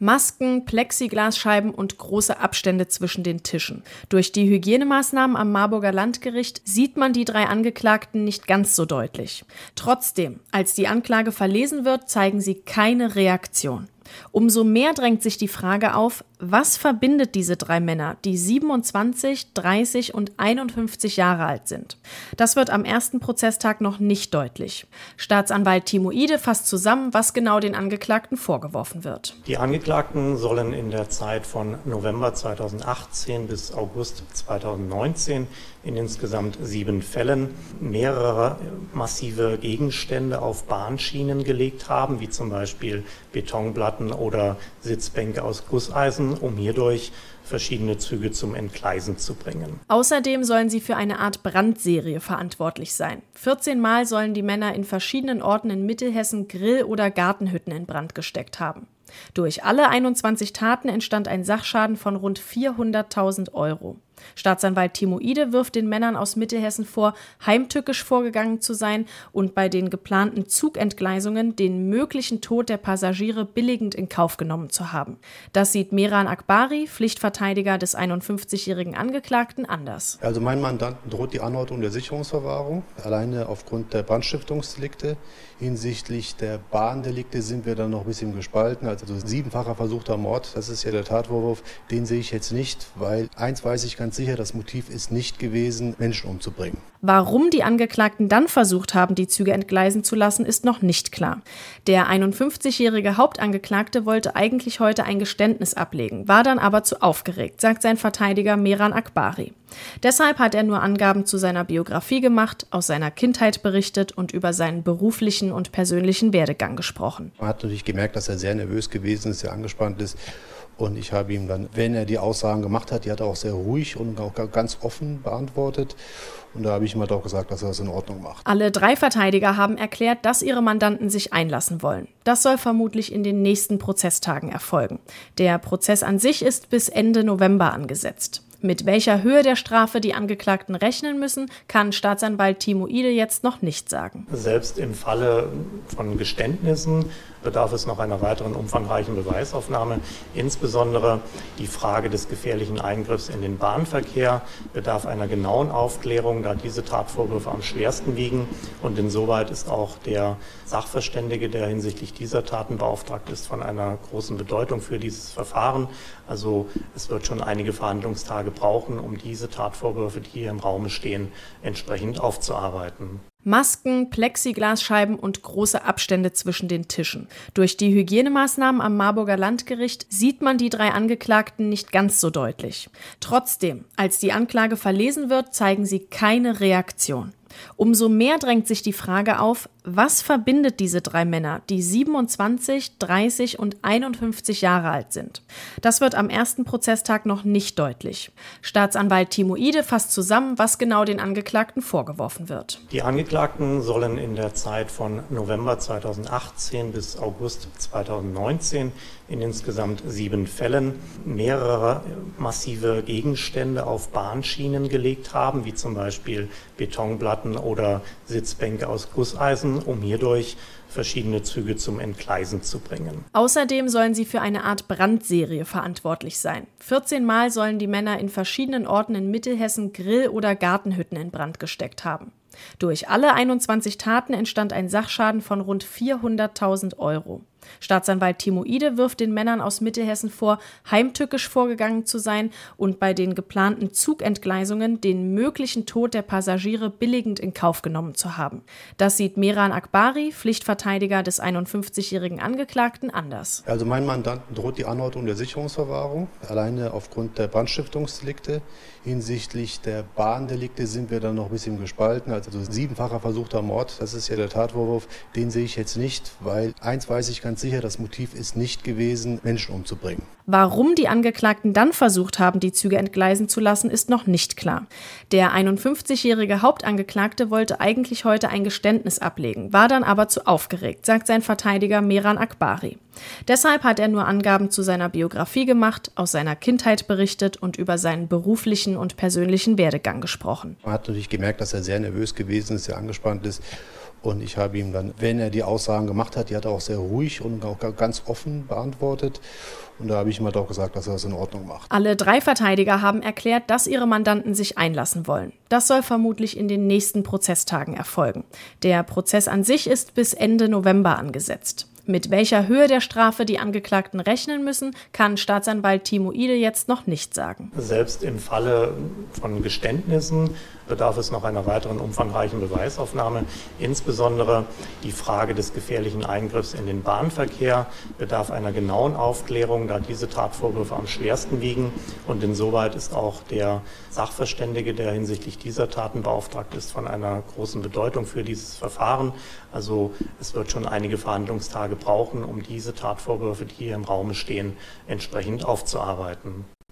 Masken, Plexiglasscheiben und große Abstände zwischen den Tischen. Durch die Hygienemaßnahmen am Marburger Landgericht sieht man die drei Angeklagten nicht ganz so deutlich. Trotzdem, als die Anklage verlesen wird, zeigen sie keine Reaktion. Umso mehr drängt sich die Frage auf, was verbindet diese drei Männer, die 27, 30 und 51 Jahre alt sind? Das wird am ersten Prozesstag noch nicht deutlich. Staatsanwalt Timo Ide fasst zusammen, was genau den Angeklagten vorgeworfen wird. Die Angeklagten sollen in der Zeit von November 2018 bis August 2019 in insgesamt sieben Fällen mehrere massive Gegenstände auf Bahnschienen gelegt haben, wie zum Beispiel Betonplatten oder Sitzbänke aus Gusseisen um hierdurch verschiedene Züge zum Entgleisen zu bringen. Außerdem sollen sie für eine Art Brandserie verantwortlich sein. 14 Mal sollen die Männer in verschiedenen Orten in Mittelhessen Grill- oder Gartenhütten in Brand gesteckt haben. Durch alle 21 Taten entstand ein Sachschaden von rund 400.000 Euro. Staatsanwalt Timo Ide wirft den Männern aus Mittelhessen vor, heimtückisch vorgegangen zu sein und bei den geplanten Zugentgleisungen den möglichen Tod der Passagiere billigend in Kauf genommen zu haben. Das sieht Meran Akbari, Pflichtverteidiger des 51-jährigen Angeklagten, anders. Also mein Mandanten droht die Anordnung der Sicherungsverwahrung, alleine aufgrund der Brandstiftungsdelikte. Hinsichtlich der Bahndelikte sind wir dann noch ein bisschen gespalten. Also siebenfacher versuchter Mord, das ist ja der Tatvorwurf, den sehe ich jetzt nicht, weil eins weiß ich ganz ganz sicher, das Motiv ist nicht gewesen, Menschen umzubringen. Warum die Angeklagten dann versucht haben, die Züge entgleisen zu lassen, ist noch nicht klar. Der 51-jährige Hauptangeklagte wollte eigentlich heute ein Geständnis ablegen, war dann aber zu aufgeregt, sagt sein Verteidiger Meran Akbari. Deshalb hat er nur Angaben zu seiner Biografie gemacht, aus seiner Kindheit berichtet und über seinen beruflichen und persönlichen Werdegang gesprochen. Man hat natürlich gemerkt, dass er sehr nervös gewesen ist, sehr angespannt ist. Und ich habe ihm dann, wenn er die Aussagen gemacht hat, die hat er auch sehr ruhig und auch ganz offen beantwortet. Und da habe ich ihm halt auch gesagt, dass er das in Ordnung macht. Alle drei Verteidiger haben erklärt, dass ihre Mandanten sich einlassen wollen. Das soll vermutlich in den nächsten Prozesstagen erfolgen. Der Prozess an sich ist bis Ende November angesetzt. Mit welcher Höhe der Strafe die Angeklagten rechnen müssen, kann Staatsanwalt Timo Ide jetzt noch nicht sagen. Selbst im Falle von Geständnissen bedarf es noch einer weiteren umfangreichen Beweisaufnahme. Insbesondere die Frage des gefährlichen Eingriffs in den Bahnverkehr bedarf einer genauen Aufklärung, da diese Tatvorwürfe am schwersten wiegen. Und insoweit ist auch der Sachverständige, der hinsichtlich dieser Taten beauftragt ist, von einer großen Bedeutung für dieses Verfahren. Also es wird schon einige Verhandlungstage Tage brauchen, um diese Tatvorwürfe, die hier im Raum stehen, entsprechend aufzuarbeiten. Masken, Plexiglasscheiben und große Abstände zwischen den Tischen. Durch die Hygienemaßnahmen am Marburger Landgericht sieht man die drei Angeklagten nicht ganz so deutlich. Trotzdem, als die Anklage verlesen wird, zeigen sie keine Reaktion. Umso mehr drängt sich die Frage auf, was verbindet diese drei Männer, die 27, 30 und 51 Jahre alt sind? Das wird am ersten Prozesstag noch nicht deutlich. Staatsanwalt Timo Ide fasst zusammen, was genau den Angeklagten vorgeworfen wird. Die Angeklagten sollen in der Zeit von November 2018 bis August 2019 in insgesamt sieben Fällen mehrere massive Gegenstände auf Bahnschienen gelegt haben, wie zum Beispiel Betonplatten oder Sitzbänke aus Gusseisen um hierdurch verschiedene Züge zum Entgleisen zu bringen. Außerdem sollen sie für eine Art Brandserie verantwortlich sein. 14 Mal sollen die Männer in verschiedenen Orten in Mittelhessen Grill- oder Gartenhütten in Brand gesteckt haben. Durch alle 21 Taten entstand ein Sachschaden von rund 400.000 Euro. Staatsanwalt Timo Ide wirft den Männern aus Mittelhessen vor, heimtückisch vorgegangen zu sein und bei den geplanten Zugentgleisungen den möglichen Tod der Passagiere billigend in Kauf genommen zu haben. Das sieht Meran Akbari, Pflichtverteidiger des 51-jährigen Angeklagten, anders. Also mein Mandanten droht die Anordnung der Sicherungsverwahrung, alleine aufgrund der Brandstiftungsdelikte. Hinsichtlich der Bahndelikte sind wir dann noch ein bisschen gespalten. Also siebenfacher versuchter Mord, das ist ja der Tatvorwurf, den sehe ich jetzt nicht, weil eins weiß ich ganz sicher, das Motiv ist nicht gewesen, Menschen umzubringen. Warum die Angeklagten dann versucht haben, die Züge entgleisen zu lassen, ist noch nicht klar. Der 51-jährige Hauptangeklagte wollte eigentlich heute ein Geständnis ablegen, war dann aber zu aufgeregt, sagt sein Verteidiger Meran Akbari. Deshalb hat er nur Angaben zu seiner Biografie gemacht, aus seiner Kindheit berichtet und über seinen beruflichen und persönlichen Werdegang gesprochen. Man hat natürlich gemerkt, dass er sehr nervös gewesen ist, sehr angespannt ist. Und ich habe ihm dann, wenn er die Aussagen gemacht hat, die hat er auch sehr ruhig und auch ganz offen beantwortet. Und da habe ich ihm halt auch gesagt, dass er das in Ordnung macht. Alle drei Verteidiger haben erklärt, dass ihre Mandanten sich einlassen wollen. Das soll vermutlich in den nächsten Prozesstagen erfolgen. Der Prozess an sich ist bis Ende November angesetzt. Mit welcher Höhe der Strafe die Angeklagten rechnen müssen, kann Staatsanwalt Timo Ide jetzt noch nicht sagen. Selbst im Falle von Geständnissen bedarf es noch einer weiteren umfangreichen Beweisaufnahme. Insbesondere die Frage des gefährlichen Eingriffs in den Bahnverkehr bedarf einer genauen Aufklärung, da diese Tatvorwürfe am schwersten wiegen. Und insoweit ist auch der Sachverständige, der hinsichtlich dieser Taten beauftragt ist, von einer großen Bedeutung für dieses Verfahren. Also es wird schon einige Verhandlungstage brauchen, um diese Tatvorwürfe, die hier im Raume stehen, entsprechend aufzuarbeiten.